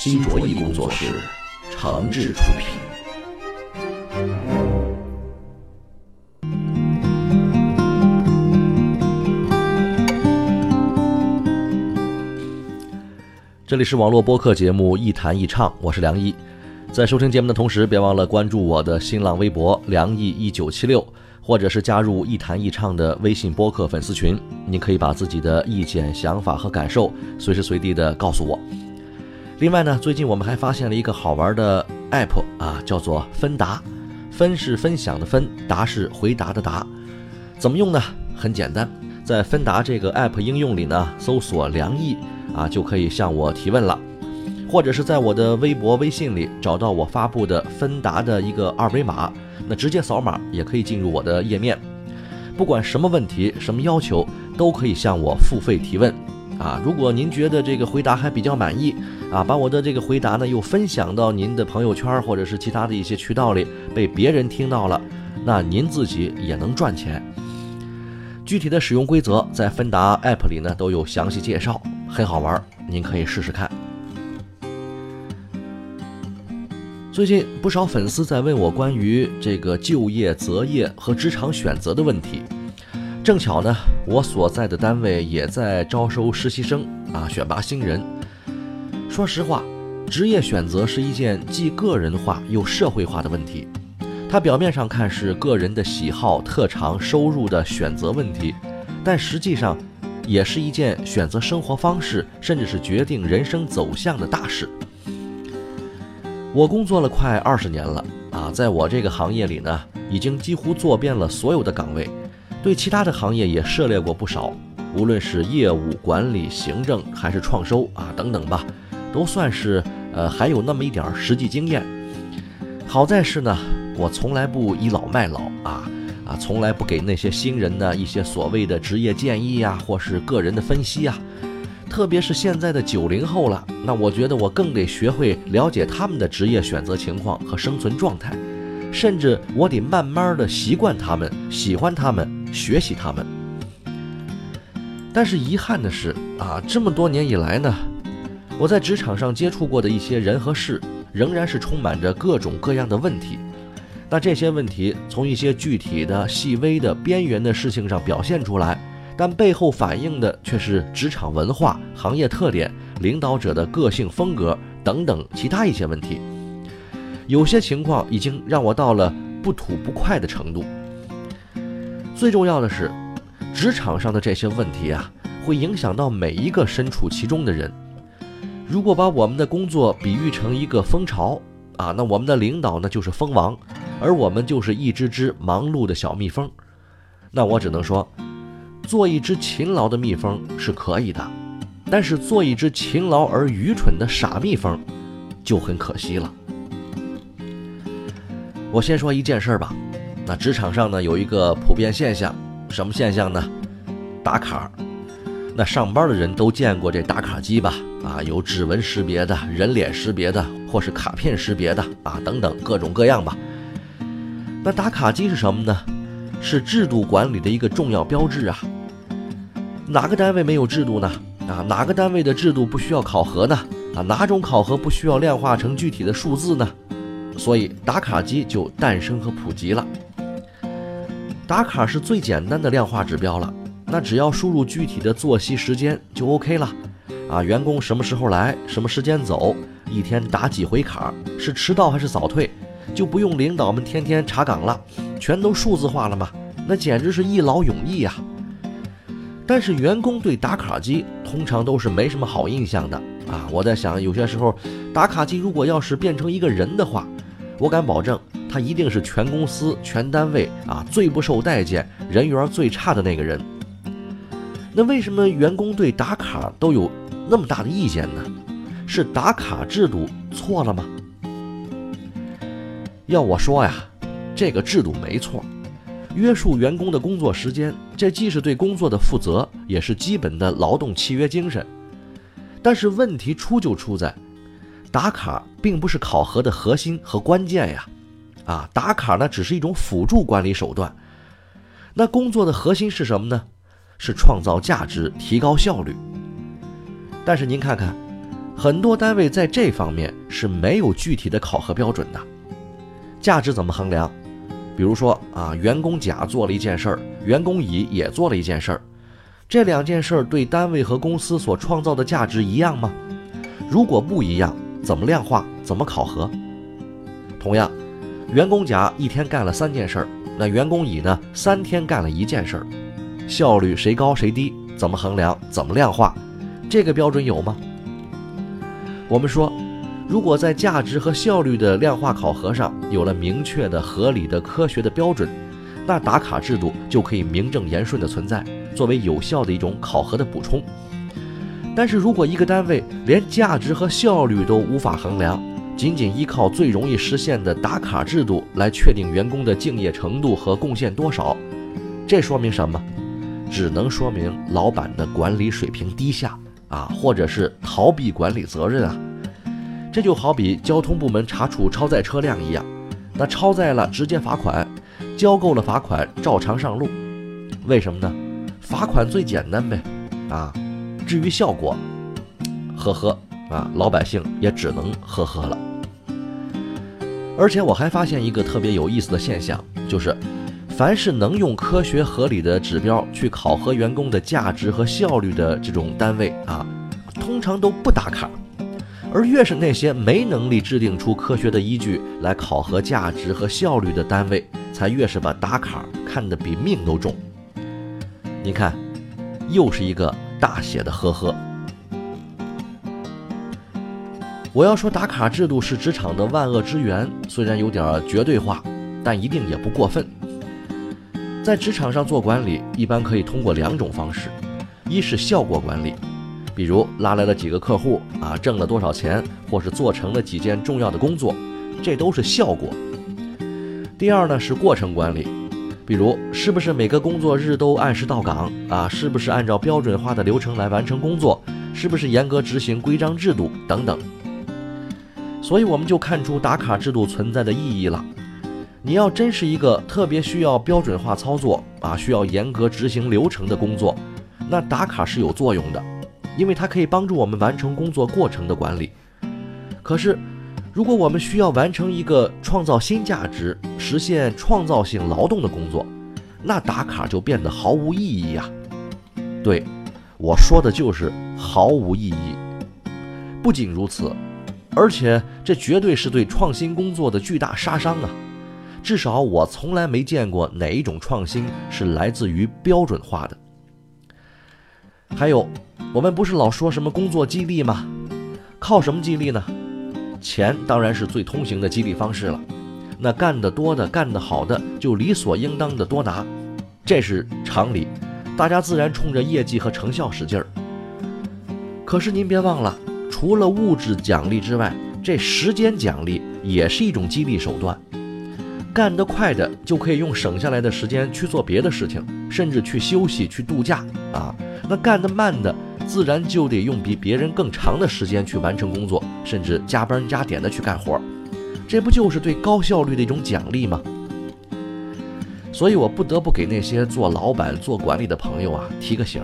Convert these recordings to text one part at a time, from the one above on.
新卓艺工作室，诚挚出品。这里是网络播客节目《一弹一唱》，我是梁毅。在收听节目的同时，别忘了关注我的新浪微博“梁毅一九七六”，或者是加入“一弹一唱”的微信播客粉丝群。你可以把自己的意见、想法和感受随时随地的告诉我。另外呢，最近我们还发现了一个好玩的 app 啊，叫做分答。分是分享的分，答是回答的答。怎么用呢？很简单，在分答这个 app 应用里呢，搜索“梁毅”。啊，就可以向我提问了，或者是在我的微博、微信里找到我发布的芬达的一个二维码，那直接扫码也可以进入我的页面。不管什么问题、什么要求，都可以向我付费提问。啊，如果您觉得这个回答还比较满意，啊，把我的这个回答呢又分享到您的朋友圈或者是其他的一些渠道里，被别人听到了，那您自己也能赚钱。具体的使用规则在芬达 App 里呢都有详细介绍。很好玩，您可以试试看。最近不少粉丝在问我关于这个就业、择业和职场选择的问题。正巧呢，我所在的单位也在招收实习生啊，选拔新人。说实话，职业选择是一件既个人化又社会化的问题。它表面上看是个人的喜好、特长、收入的选择问题，但实际上。也是一件选择生活方式，甚至是决定人生走向的大事。我工作了快二十年了啊，在我这个行业里呢，已经几乎做遍了所有的岗位，对其他的行业也涉猎过不少，无论是业务管理、行政还是创收啊等等吧，都算是呃还有那么一点实际经验。好在是呢，我从来不倚老卖老啊。啊，从来不给那些新人呢一些所谓的职业建议呀，或是个人的分析呀。特别是现在的九零后了，那我觉得我更得学会了解他们的职业选择情况和生存状态，甚至我得慢慢的习惯他们，喜欢他们，学习他们。但是遗憾的是啊，这么多年以来呢，我在职场上接触过的一些人和事，仍然是充满着各种各样的问题。那这些问题从一些具体的、细微的、边缘的事情上表现出来，但背后反映的却是职场文化、行业特点、领导者的个性风格等等其他一些问题。有些情况已经让我到了不吐不快的程度。最重要的是，职场上的这些问题啊，会影响到每一个身处其中的人。如果把我们的工作比喻成一个蜂巢啊，那我们的领导呢就是蜂王。而我们就是一只只忙碌的小蜜蜂，那我只能说，做一只勤劳的蜜蜂是可以的，但是做一只勤劳而愚蠢的傻蜜蜂，就很可惜了。我先说一件事儿吧，那职场上呢有一个普遍现象，什么现象呢？打卡。那上班的人都见过这打卡机吧？啊，有指纹识别的、人脸识别的，或是卡片识别的啊，等等各种各样吧。那打卡机是什么呢？是制度管理的一个重要标志啊。哪个单位没有制度呢？啊，哪个单位的制度不需要考核呢？啊，哪种考核不需要量化成具体的数字呢？所以打卡机就诞生和普及了。打卡是最简单的量化指标了。那只要输入具体的作息时间就 OK 了。啊，员工什么时候来，什么时间走，一天打几回卡，是迟到还是早退？就不用领导们天天查岗了，全都数字化了嘛？那简直是一劳永逸呀！但是员工对打卡机通常都是没什么好印象的啊！我在想，有些时候打卡机如果要是变成一个人的话，我敢保证他一定是全公司、全单位啊最不受待见、人缘最差的那个人。那为什么员工对打卡都有那么大的意见呢？是打卡制度错了吗？要我说呀，这个制度没错，约束员工的工作时间，这既是对工作的负责，也是基本的劳动契约精神。但是问题出就出在，打卡并不是考核的核心和关键呀，啊，打卡呢只是一种辅助管理手段。那工作的核心是什么呢？是创造价值、提高效率。但是您看看，很多单位在这方面是没有具体的考核标准的。价值怎么衡量？比如说啊，员工甲做了一件事儿，员工乙也做了一件事儿。这两件事儿对单位和公司所创造的价值一样吗？如果不一样，怎么量化？怎么考核？同样，员工甲一天干了三件事儿，那员工乙呢？三天干了一件事儿，效率谁高谁低？怎么衡量？怎么量化？这个标准有吗？我们说，如果在价值和效率的量化考核上有了明确的、合理的、科学的标准，那打卡制度就可以名正言顺的存在。作为有效的一种考核的补充，但是如果一个单位连价值和效率都无法衡量，仅仅依靠最容易实现的打卡制度来确定员工的敬业程度和贡献多少，这说明什么？只能说明老板的管理水平低下啊，或者是逃避管理责任啊。这就好比交通部门查处超载车辆一样，那超载了直接罚款，交够了罚款照常上路，为什么呢？罚款最简单呗，啊，至于效果，呵呵，啊，老百姓也只能呵呵了。而且我还发现一个特别有意思的现象，就是，凡是能用科学合理的指标去考核员工的价值和效率的这种单位啊，通常都不打卡，而越是那些没能力制定出科学的依据来考核价值和效率的单位，才越是把打卡看得比命都重。你看，又是一个大写的呵呵。我要说打卡制度是职场的万恶之源，虽然有点绝对化，但一定也不过分。在职场上做管理，一般可以通过两种方式：一是效果管理，比如拉来了几个客户啊，挣了多少钱，或是做成了几件重要的工作，这都是效果；第二呢是过程管理。比如，是不是每个工作日都按时到岗啊？是不是按照标准化的流程来完成工作？是不是严格执行规章制度等等？所以，我们就看出打卡制度存在的意义了。你要真是一个特别需要标准化操作啊，需要严格执行流程的工作，那打卡是有作用的，因为它可以帮助我们完成工作过程的管理。可是，如果我们需要完成一个创造新价值、实现创造性劳动的工作，那打卡就变得毫无意义呀。对，我说的就是毫无意义。不仅如此，而且这绝对是对创新工作的巨大杀伤啊！至少我从来没见过哪一种创新是来自于标准化的。还有，我们不是老说什么工作激励吗？靠什么激励呢？钱当然是最通行的激励方式了，那干得多的、干得好的就理所应当的多拿，这是常理，大家自然冲着业绩和成效使劲儿。可是您别忘了，除了物质奖励之外，这时间奖励也是一种激励手段。干得快的就可以用省下来的时间去做别的事情，甚至去休息、去度假啊。那干得慢的。自然就得用比别人更长的时间去完成工作，甚至加班加点的去干活，这不就是对高效率的一种奖励吗？所以我不得不给那些做老板、做管理的朋友啊提个醒：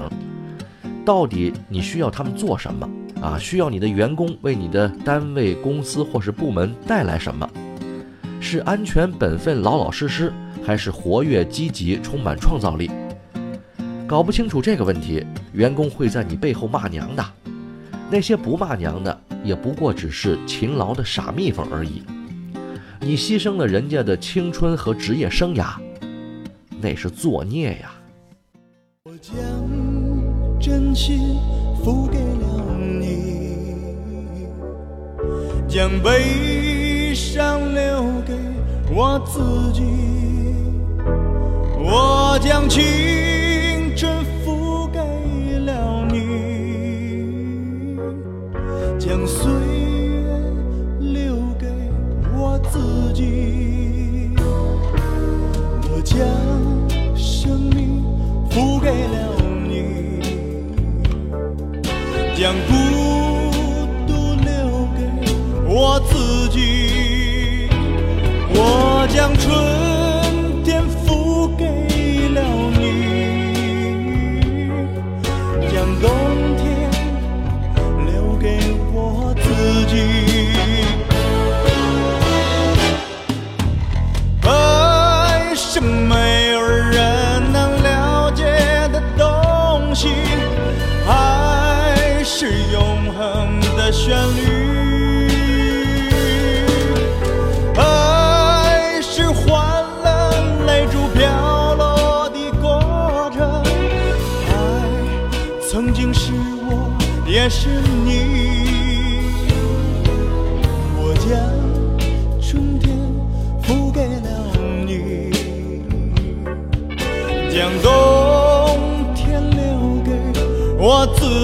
到底你需要他们做什么啊？需要你的员工为你的单位、公司或是部门带来什么？是安全、本分、老老实实，还是活跃、积极、充满创造力？搞不清楚这个问题，员工会在你背后骂娘的。那些不骂娘的，也不过只是勤劳的傻蜜蜂而已。你牺牲了人家的青春和职业生涯，那是作孽呀。我将真心付给了你，将悲伤留给我自己我将青春付给了你。将岁月留给我自己我将生命付给了你将不也是你。我将春天付给了你，将冬天留给我自己。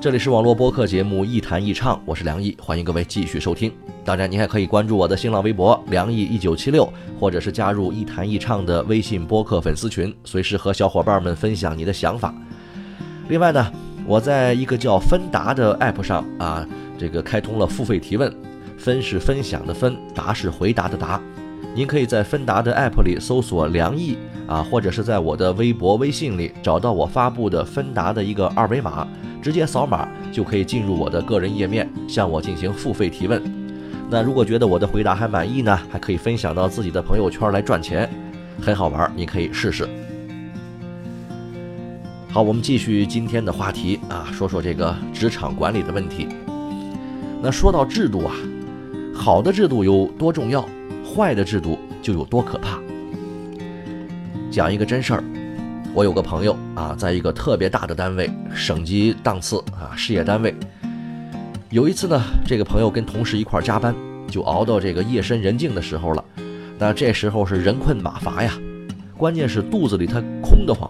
这里是网络播客节目《一谈一唱》，我是梁毅，欢迎各位继续收听。当然，您还可以关注我的新浪微博“梁毅一九七六”，或者是加入“一谈一唱”的微信播客粉丝群，随时和小伙伴们分享你的想法。另外呢，我在一个叫芬达的 app 上啊，这个开通了付费提问，分是分享的分，答是回答的答。您可以在芬达的 app 里搜索“梁毅”啊，或者是在我的微博、微信里找到我发布的芬达的一个二维码。直接扫码就可以进入我的个人页面，向我进行付费提问。那如果觉得我的回答还满意呢，还可以分享到自己的朋友圈来赚钱，很好玩，你可以试试。好，我们继续今天的话题啊，说说这个职场管理的问题。那说到制度啊，好的制度有多重要，坏的制度就有多可怕。讲一个真事儿。我有个朋友啊，在一个特别大的单位，省级档次啊，事业单位。有一次呢，这个朋友跟同事一块加班，就熬到这个夜深人静的时候了。那这时候是人困马乏呀，关键是肚子里他空得慌，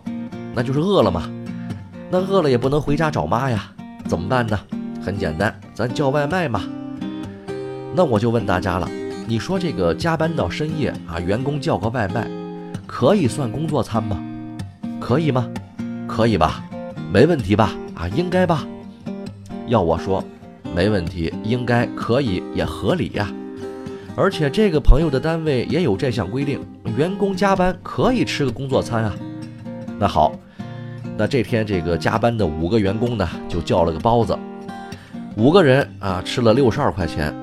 那就是饿了嘛。那饿了也不能回家找妈呀，怎么办呢？很简单，咱叫外卖嘛。那我就问大家了，你说这个加班到深夜啊，员工叫个外卖，可以算工作餐吗？可以吗？可以吧，没问题吧？啊，应该吧？要我说，没问题，应该可以，也合理呀。而且这个朋友的单位也有这项规定，员工加班可以吃个工作餐啊。那好，那这天这个加班的五个员工呢，就叫了个包子，五个人啊吃了六十二块钱。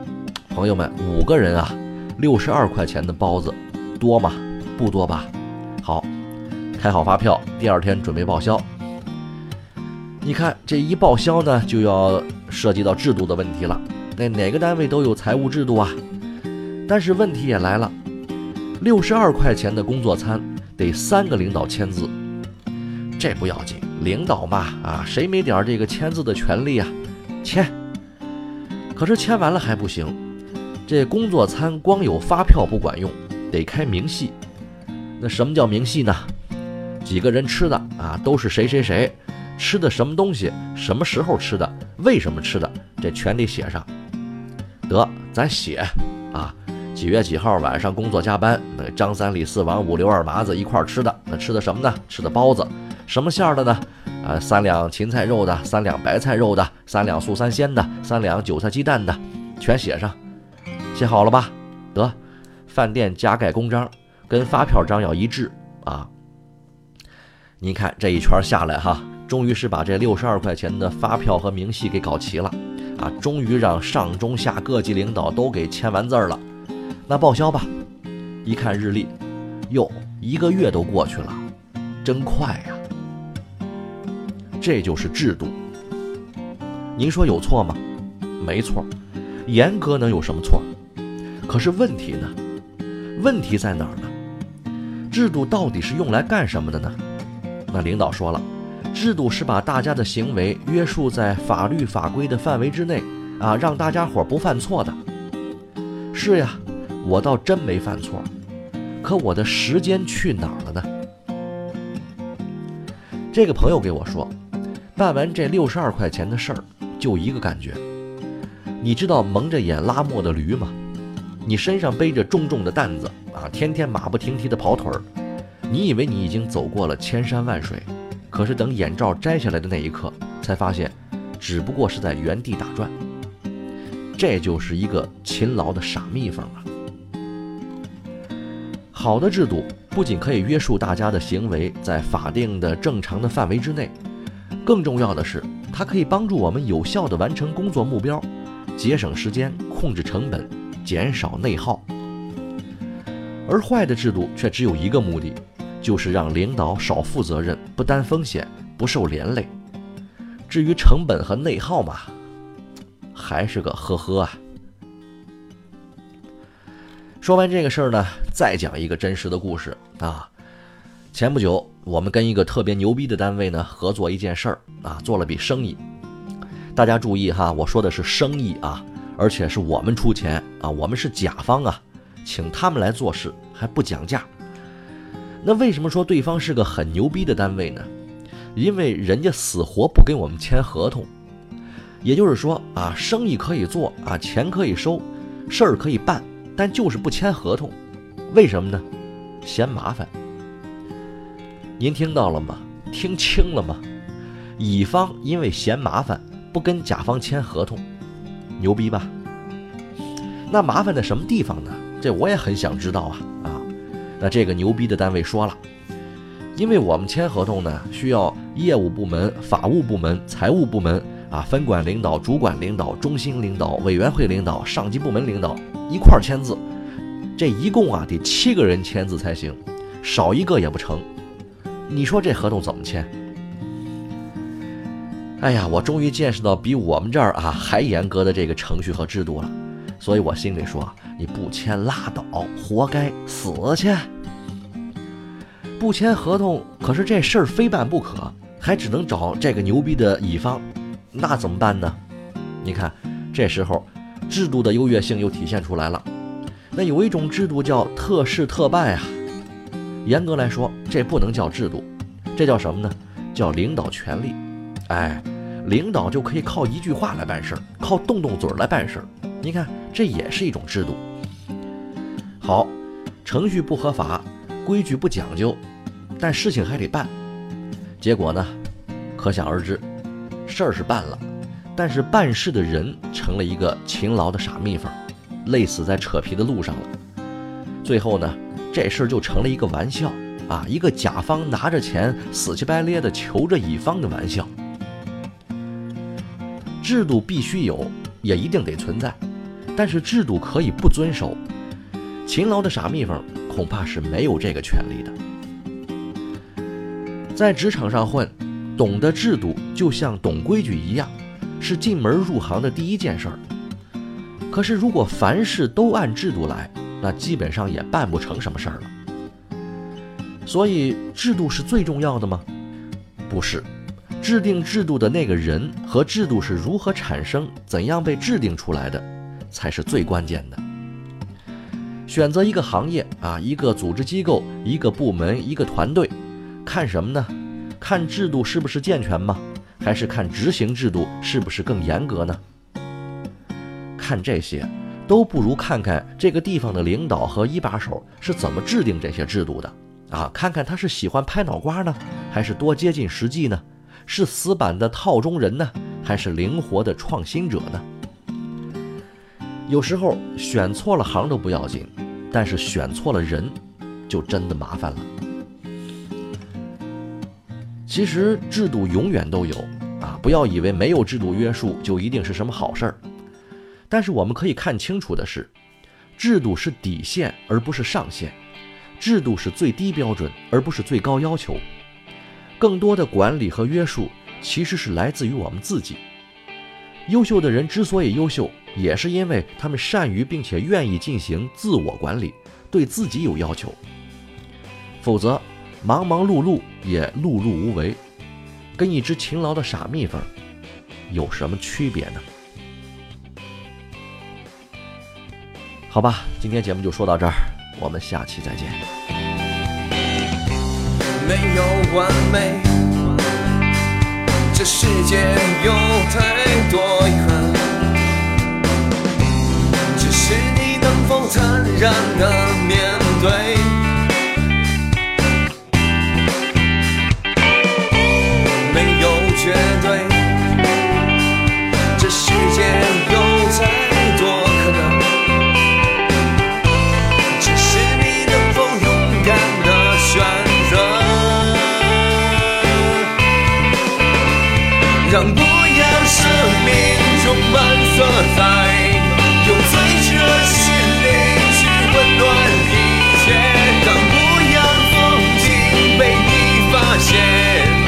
朋友们，五个人啊，六十二块钱的包子，多吗？不多吧？好。开好发票，第二天准备报销。你看这一报销呢，就要涉及到制度的问题了。那哪个单位都有财务制度啊？但是问题也来了，六十二块钱的工作餐得三个领导签字。这不要紧，领导嘛啊，谁没点这个签字的权利啊？签。可是签完了还不行，这工作餐光有发票不管用，得开明细。那什么叫明细呢？几个人吃的啊，都是谁谁谁吃的什么东西，什么时候吃的，为什么吃的，这全得写上。得，咱写啊，几月几号晚上工作加班，那张三李四王五刘二麻子一块吃的，那吃的什么呢？吃的包子，什么馅儿的呢？啊，三两芹菜肉的，三两白菜肉的，三两素三鲜的，三两韭菜鸡蛋的，全写上。写好了吧？得，饭店加盖公章，跟发票章要一致啊。您看这一圈下来哈，终于是把这六十二块钱的发票和明细给搞齐了，啊，终于让上中下各级领导都给签完字了。那报销吧。一看日历，哟，一个月都过去了，真快呀！这就是制度。您说有错吗？没错，严格能有什么错？可是问题呢？问题在哪儿呢？制度到底是用来干什么的呢？那领导说了，制度是把大家的行为约束在法律法规的范围之内，啊，让大家伙不犯错的。是呀，我倒真没犯错，可我的时间去哪儿了呢？这个朋友给我说，办完这六十二块钱的事儿，就一个感觉。你知道蒙着眼拉磨的驴吗？你身上背着重重的担子啊，天天马不停蹄的跑腿儿，你以为你已经走过了千山万水，可是等眼罩摘下来的那一刻，才发现，只不过是在原地打转。这就是一个勤劳的傻蜜蜂啊！好的制度不仅可以约束大家的行为在法定的正常的范围之内，更重要的是，它可以帮助我们有效地完成工作目标，节省时间，控制成本。减少内耗，而坏的制度却只有一个目的，就是让领导少负责任、不担风险、不受连累。至于成本和内耗嘛，还是个呵呵啊。说完这个事儿呢，再讲一个真实的故事啊。前不久，我们跟一个特别牛逼的单位呢合作一件事儿啊，做了笔生意。大家注意哈，我说的是生意啊。而且是我们出钱啊，我们是甲方啊，请他们来做事还不讲价。那为什么说对方是个很牛逼的单位呢？因为人家死活不跟我们签合同，也就是说啊，生意可以做啊，钱可以收，事儿可以办，但就是不签合同。为什么呢？嫌麻烦。您听到了吗？听清了吗？乙方因为嫌麻烦，不跟甲方签合同。牛逼吧？那麻烦在什么地方呢？这我也很想知道啊啊！那这个牛逼的单位说了，因为我们签合同呢，需要业务部门、法务部门、财务部门啊，分管领导、主管领导、中心领导、委员会领导、上级部门领导一块儿签字，这一共啊得七个人签字才行，少一个也不成。你说这合同怎么签？哎呀，我终于见识到比我们这儿啊还严格的这个程序和制度了，所以我心里说，你不签拉倒，活该死去。不签合同，可是这事儿非办不可，还只能找这个牛逼的乙方，那怎么办呢？你看，这时候制度的优越性又体现出来了。那有一种制度叫特事特办啊，严格来说，这不能叫制度，这叫什么呢？叫领导权力。哎。领导就可以靠一句话来办事儿，靠动动嘴儿来办事儿。你看，这也是一种制度。好，程序不合法，规矩不讲究，但事情还得办。结果呢，可想而知，事儿是办了，但是办事的人成了一个勤劳的傻蜜蜂，累死在扯皮的路上了。最后呢，这事儿就成了一个玩笑啊，一个甲方拿着钱死乞白咧的求着乙方的玩笑。制度必须有，也一定得存在，但是制度可以不遵守。勤劳的傻蜜蜂恐怕是没有这个权利的。在职场上混，懂得制度就像懂规矩一样，是进门入行的第一件事儿。可是如果凡事都按制度来，那基本上也办不成什么事儿了。所以，制度是最重要的吗？不是。制定制度的那个人和制度是如何产生、怎样被制定出来的，才是最关键的。选择一个行业啊，一个组织机构、一个部门、一个团队，看什么呢？看制度是不是健全吗？还是看执行制度是不是更严格呢？看这些，都不如看看这个地方的领导和一把手是怎么制定这些制度的啊！看看他是喜欢拍脑瓜呢，还是多接近实际呢？是死板的套中人呢，还是灵活的创新者呢？有时候选错了行都不要紧，但是选错了人，就真的麻烦了。其实制度永远都有啊，不要以为没有制度约束就一定是什么好事儿。但是我们可以看清楚的是，制度是底线而不是上限，制度是最低标准而不是最高要求。更多的管理和约束其实是来自于我们自己。优秀的人之所以优秀，也是因为他们善于并且愿意进行自我管理，对自己有要求。否则，忙忙碌碌也碌碌无为，跟一只勤劳的傻蜜蜂有什么区别呢？好吧，今天节目就说到这儿，我们下期再见。没有完美，这世界有太多遗憾。只是你能否坦然的面让不要生命充满色彩，用最热心灵去温暖一切，让不要风景被你发现。